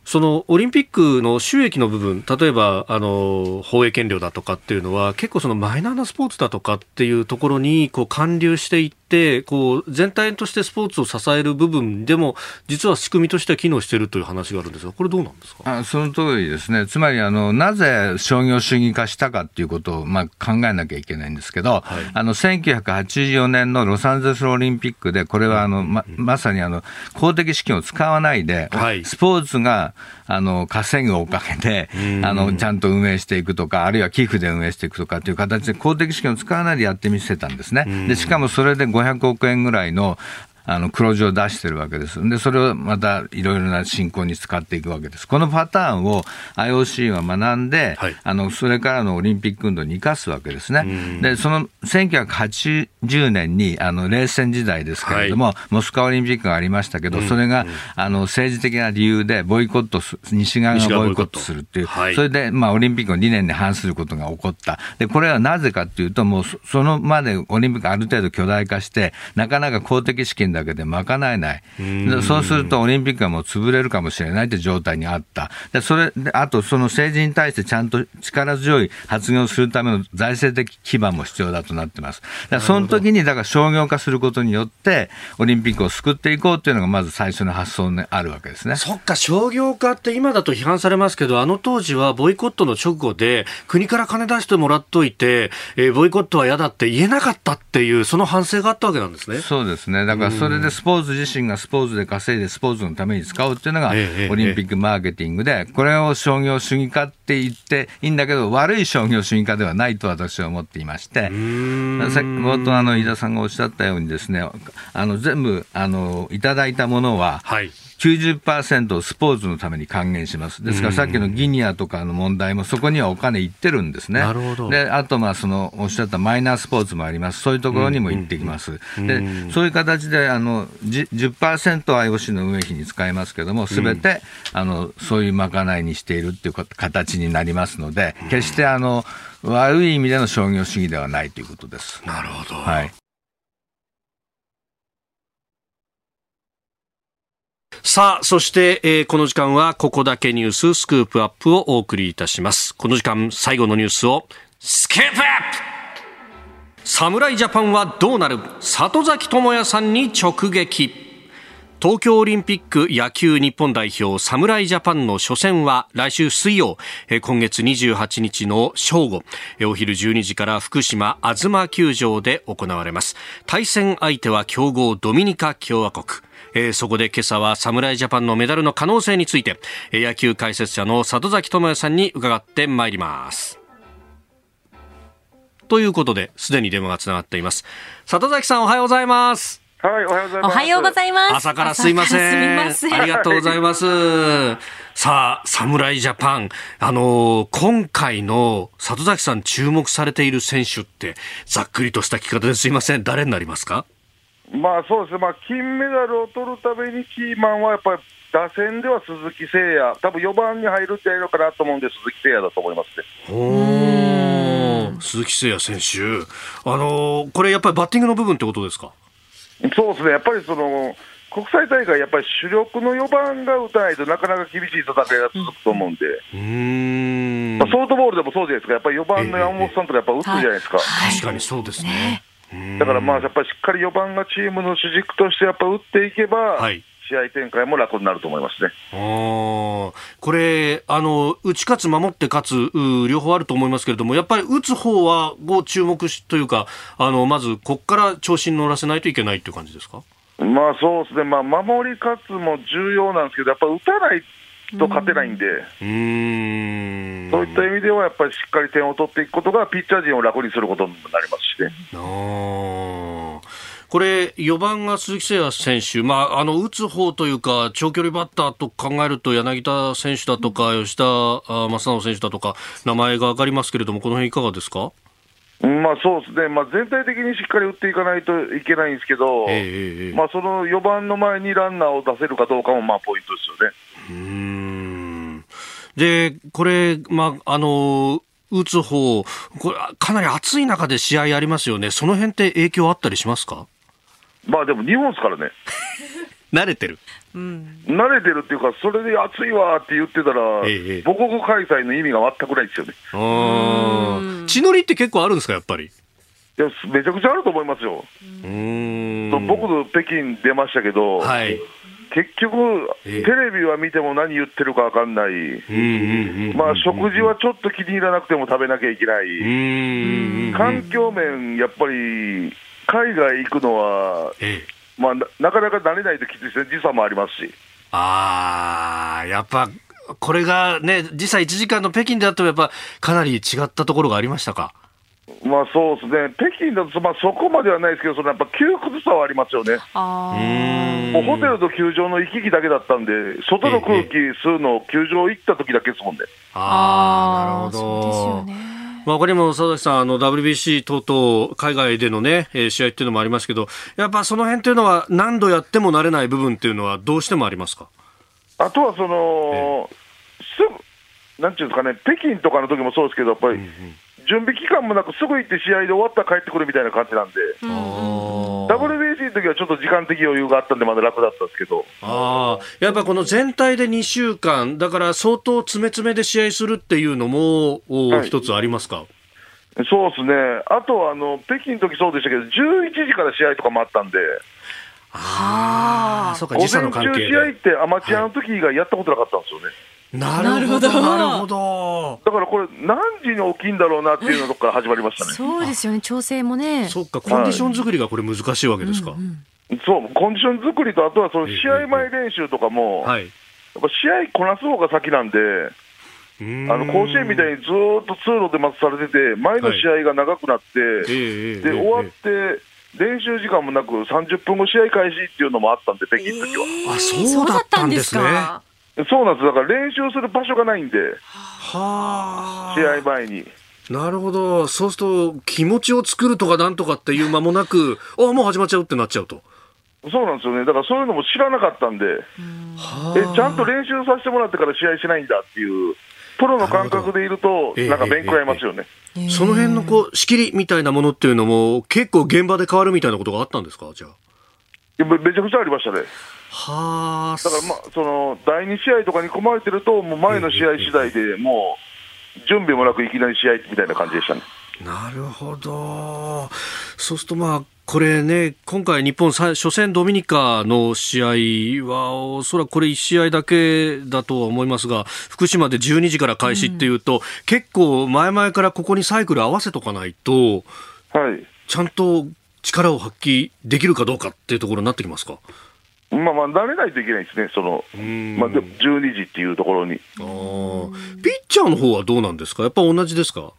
そのオリンピックの収益の部分、例えばあの放映権料だとかっていうのは、結構そのマイナーなスポーツだとかっていうところにこう還流していって、こう全体としてスポーツを支える部分でも、実は仕組みとしては機能しているという話があるんですが、これ、どうなんですか？あその通りですね、つまりあのなぜ商業主義化したかっていうことを、まあ、考えなきゃいけないんですけど、はい、あの1984年のロサンゼルスオリンピックで、これはあのままさにあの公的資金を使わないで、はい、スポーツがあの稼ぐおかげで、あのちゃんと運営していくとか、あるいは寄付で運営していくとかっていう形で公的資金を使わないでやってみせたんですね。でしかもそれで500億円ぐらいのあの黒字を出してるわけです。で、それをまたいろいろな進行に使っていくわけです。このパターンを IOC は学んで、はい、あのそれからのオリンピック運動に生かすわけですね。で、その1980年にあの冷戦時代ですけれども、はい、モスクワオリンピックがありましたけど、それがあの政治的な理由でボイコットす、西側がボイコットするっていう、はい、それでまあオリンピックの理念に反することが起こった。で、これはなぜかっていうと、もうそのまでオリンピックある程度巨大化して、なかなか公的資金員だけで賄えない、そうするとオリンピックはもう潰れるかもしれないという状態にあった、でそれであとその政治に対してちゃんと力強い発言をするための財政的基盤も必要だとなってます。だその時にだから商業化することによって、オリンピックを救っていこうというのがまず最初の発想にあるわけですね。そっか、商業化って今だと批判されますけど、あの当時はボイコットの直後で、国から金出してもらっといて、えー、ボイコットは嫌だって言えなかったっていう、その反省があったわけなんですね。そうですね。だからそれでスポーツ自身がスポーツで稼いでスポーツのために使うっていうのが、オリンピックマーケティングで、これを商業主義化って言っていいんだけど、悪い商業主義化ではないと私は思っていまして、冒頭あの、飯田さんがおっしゃったようにですね、あの、全部、あの、いただいたものは、はい90%スポーツのために還元します。ですからさっきのギニアとかの問題もそこにはお金いってるんですね。なるほど。で、あとまあそのおっしゃったマイナースポーツもあります。そういうところにも行ってきます。で、そういう形であの10%、IOC の運営費に使えますけども、すべて、あのそういうまかないにしているっていう形になりますので、決してあの悪い意味での商業主義ではないということです。なるほど。はい。さあ、そして、えー、この時間はここだけニューススクープアップをお送りいたします。この時間最後のニュースをスクープアップ侍ジャパンはどうなる?里崎智也さんに直撃。東京オリンピック野球日本代表侍ジャパンの初戦は来週水曜、今月28日の正午、お昼12時から福島あずま球場で行われます。対戦相手は強豪ドミニカ共和国。えー、そこで今朝は侍ジャパンのメダルの可能性について、野球解説者の里崎智也さんに伺ってまいります。ということで、すでに電話がつながっています。里崎さんおはようございます。はい、おはようございます。おはようございます。朝からすいません。すありがとうございます。さあ、侍ジャパン。あのー、今回の里崎さん注目されている選手って、ざっくりとした聞き方ですいません。誰になりますか？まあそうですね、まあ、金メダルを取るためにキーマンはやっぱり打線では鈴木誠也、多分4番に入るってやるのかなと思うんで、鈴木誠也だと思いますね。鈴木誠也選手、あのー、これやっぱりバッティングの部分ってことですか？そうですね、やっぱりその国際大会、やっぱり主力の4番が打たないとなかなか厳しい戦いが続くと思うんで、うん。まあ、ソフトボールでもそうじゃないですか、やっぱり4番の山本さんとかやっぱ打つじゃないですか。確かにそうですねだからまあやっぱりしっかり4番がチームの主軸としてやっぱ打っていけば、はい、試合展開も楽になると思いますね。これあの、打ち勝つ、守って勝つ、両方あると思いますけれども、やっぱり打つ方はご注目しというか、あのまずここから調子に乗らせないといけないという感じですか？まあそうですね、まあ、守り勝つも重要なんですけど、やっぱり打たないと勝てないんで、うん。そういった意味では、やっぱりしっかり点を取っていくことが、ピッチャー陣を楽にすることになりますしね。あこれ、4番が鈴木誠也選手、まあ、あの打つ方というか、長距離バッターと考えると、柳田選手だとか、吉田正尚選手だとか、名前が上がりますけれども、この辺いかがですか？まあそうですね、まあ、全体的にしっかり打っていかないといけないんですけど、えー、まあ、その4番の前にランナーを出せるかどうかもまあポイントですよね。うんで、これ、まあ、あの打つ方これかなり暑い中で試合ありますよね、その辺って影響あったりしますか？まあでも日本ですからね。[laughs] 慣れてる、うん、慣れてるっていうか、それで暑いわって言ってたら、ええ、母国開催の意味が全くないですよね。あ地のりって結構あるんですか、やっぱり？いやめちゃくちゃあると思いますよ。うん。僕、北京出ましたけど、はい、結局、テレビは見ても何言ってるか分かんない、まあ、食事はちょっと気に入らなくても食べなきゃいけない、環境面、やっぱり海外行くのは、まあ、なかなか慣れないときついですね、時差もありますし。あやっぱこれがね、時差1時間の北京であっても、やっぱかなり違ったところがありましたか？まあそうですね、北京だと、まあ、そこまではないですけど、そのやっぱ窮屈さはありますよね。もうホテルと球場の行き来だけだったんで、外の空気吸うの、球場行った時だけですもんね。ああ、なるほど。まあ、他にも佐々木さん、あの WBC 等々、海外でのね、えー、試合っていうのもありますけど、やっぱその辺っていうのは、何度やっても慣れない部分っていうのは、どうしてもありますか？あとはその、すぐ、なんていうんですかね、北京とかの時もそうですけど、やっぱり、準備期間もなく、すぐ行って試合で終わったら帰ってくるみたいな感じなんで、WBC の時はちょっと時間的余裕があったんで、まだ楽だったんですけど。あやっぱこの全体で2週間、だから相当詰め詰めで試合するっていうのも、はい、一つありますか？そうですね、あとあの北京の時そうでしたけど、11時から試合とかもあったんで。ああ、そうか、時差の関係試合ってアマチュアの時以外やったことなかったんですよね。なるほど、なるほど。だからこれ、何時に起きんだろうなっていうのとこから始まりましたね。そうですよね、調整もね。そっか、コンディション作りがこれ難しいわけですか。そう、コンディション作りと、あとはその試合前練習とかも、はい、やっぱ試合こなす方が先なんで、あの甲子園みたいにずっと通路で待たされてて、前の試合が長くなって、はい、で終わって、練習時間もなく、30分後、試合開始っていうのもあったんで、北京の時は。えー、あそうだったんですね。そうなんです、だから練習する場所がないんで、は試合前に。なるほど、そうすると気持ちを作るとかなんとかっていう間もなく、あもう始まっちゃうってなっちゃうと。そうなんですよね、だからそういうのも知らなかったんで、えちゃんと練習させてもらってから試合しないんだっていう、プロの感覚でいると、なんか勉強やますよね、えーえー、その辺のこう仕切りみたいなものっていうのも、結構現場で変わるみたいなことがあったんですか、じゃあ。めちゃくちゃありましたね。はだから、まあ、その第2試合とかに込まれてると、もう前の試合次第でもう準備もなくいきなり試合みたいな感じでしたね。なるほど。そうするとまあ、これね、今回日本初戦ドミニカの試合は、おそらくこれ1試合だけだとは思いますが、福島で12時から開始っていうと、うん、結構前々からここにサイクル合わせとかないと、はい。ちゃんと力を発揮できるかどうかっていうところになってきますか？まあまあ、慣れないといけないですね、その、まあ、12時っていうところに。あピッチャーの方はどうなんですか、やっぱ同じですか、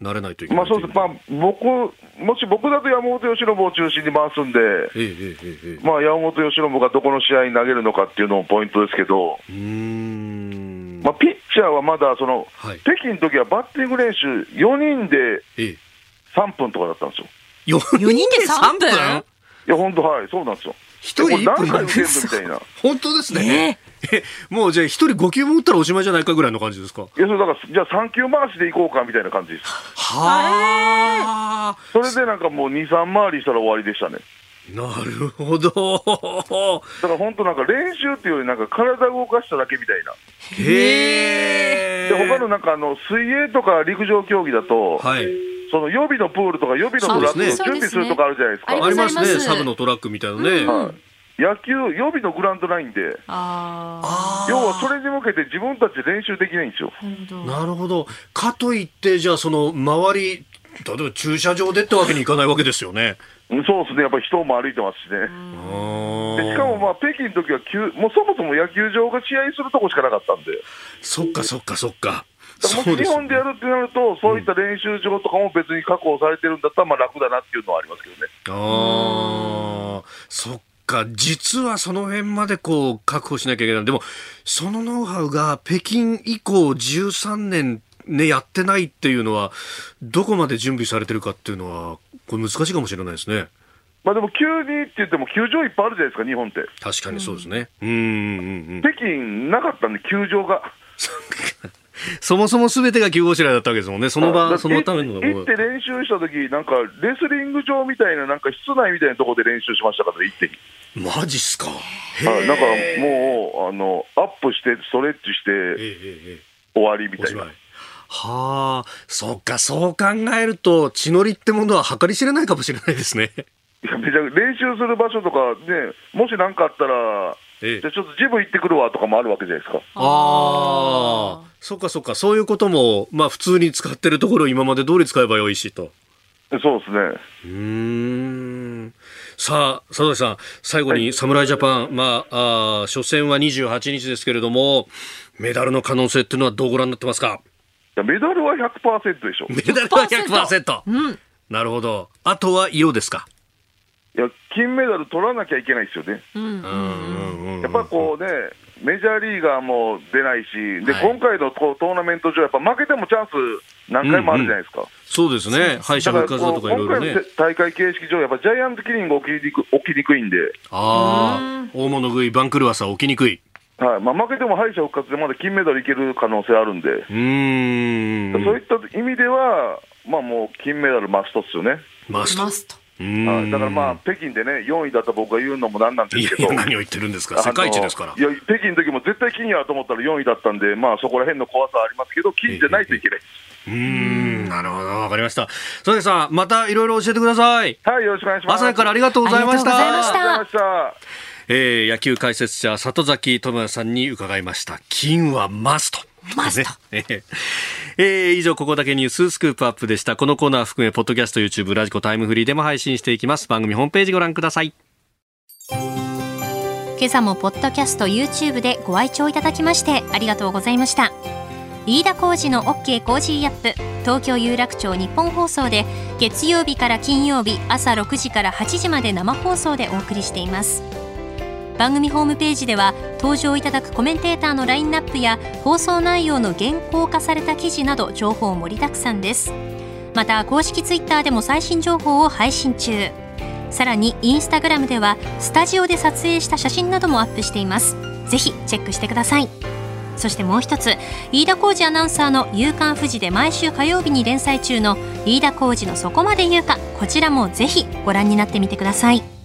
慣れないといけないまあそうです、まあ、僕、もし僕だと山本由伸を中心に回すんで、ええええまあ、山本由伸がどこの試合に投げるのかっていうのもポイントですけど、うん。まあ、ピッチャーはまだその、はい、北京の時はバッティング練習、4人で3分とかだったんですよ。4人で3分？いや、本当、はい、そうなんですよ。一人何回受けるみたいな。[laughs] 本当ですね。えもうじゃあ一人5球も打ったらおしまいじゃないかぐらいの感じですか？いや、それだから、じゃあ3球回しでいこうかみたいな感じです。はあ。それでなんかもう2、3回りしたら終わりでしたね。なるほど。だから本当なんか練習っていうよりなんか体を動かしただけみたいな。へえ。で、他のなんかあの、水泳とか陸上競技だと、はい。その予備のプールとか予備のトラックを準備するとかあるじゃないですか。ありますね、サブのトラックみたいなね。はい野球、予備のグラウンドないんで、要はそれに向けて自分たちで練習できないんですよ。なるほど。かといって、じゃあその周り、例えば駐車場でってわけにいかないわけですよね。そうですね、やっぱり人も歩いてますしね。でしかもまあ北京の時はもうそもそも野球場が試合するとこしかなかったんで。そっかそっかそっか。もし日本でやるってなると、そういった練習場とかも別に確保されてるんだったら、まあ楽だなっていうのはありますけどね。ああ、そっか、実はその辺までこう確保しなきゃいけない。でも、そのノウハウが北京以降13年ね、やってないっていうのは、どこまで準備されてるかっていうのは、これ難しいかもしれないですね。まあでも急にって言っても球場いっぱいあるじゃないですか、日本って。確かにそうですね。うん、うん、うん。北京なかったんで、球場が。[laughs] [laughs] そもそもすべてが急ごしらえだったわけですもんね、その場、そのための行って練習したとき、なんかレスリング場みたいな、なんか室内みたいなところで練習しましたから、行ってマジっすか。はい、なんかもうあの、アップして、ストレッチして、終わりみたいな。はあ、そっか、そう考えると、血のりってものは計り知れないかもしれないですね。いや、めちゃ練習する場所とかね、もし何かあったら、ええ、じゃちょっとジム行ってくるわとかもあるわけじゃないですか。ああ、そっかそっか、そういうことも、まあ普通に使ってるところを今まで通り使えばよいしと。そうですね。うん。さあ、佐々木さん、最後に侍ジャパン、はい、まああ、初戦は28日ですけれども、メダルの可能性っていうのはどうご覧になってますか？いやメダルは100%でしょ。メダルは100%。うん。なるほど。あとは、イオですか？いや金メダル取らなきゃいけないですよね。やっぱこうね、メジャーリーガーも出ないし、で、はい、今回のトーナメント上、やっぱ負けてもチャンス何回もあるじゃないですか。うんうん、そうですね、敗者復活だとかいろいろね。大会形式上、やっぱジャイアンツキリング起きにく起きにくいんで。ああ、大物食い、番狂わさ起きにくい。はいまあ、負けても敗者復活でまだ金メダルいける可能性あるんで、うんそういった意味では、まあ、もう金メダルマストっすよね。マストはい、だからまあ、北京でね、4位だった僕が言うのもなんなんですけど、何を言ってるんですか、世界一ですから。いや、北京の時も絶対金やと思ったら4位だったんで、まあ、そこら辺の怖さはありますけど、金じゃないといけない。うん、なるほど、わかりました。佐々さん、またいろいろ教えてください。はい、よろしくお願いします。朝からありがとうございました。ありがとうございました。えー、野球解説者、里崎智也さんに伺いました。金はマスト。マスト。えー、以上、ここだけニューススクープアップでした。このコーナー含め、ポッドキャスト、YouTube、ラジコタイムフリーでも配信していきます。番組ホームページご覧ください。今朝もポッドキャスト YouTube でご愛聴いただきましてありがとうございました飯田浩二の OK コージーアップ東京有楽町ニッポン放送で月曜日から金曜日朝6時から8時まで生放送でお送りしています番組ホームページでは登場いただくコメンテーターのラインナップや放送内容の原稿化された記事など情報盛りだくさんです。また公式ツイッターでも最新情報を配信中。さらにインスタグラムではスタジオで撮影した写真などもアップしています。ぜひチェックしてください。そしてもう一つ飯田浩二アナウンサーの「夕刊富士」で毎週火曜日に連載中の飯田浩二の「そこまで言うか」こちらもぜひご覧になってみてください。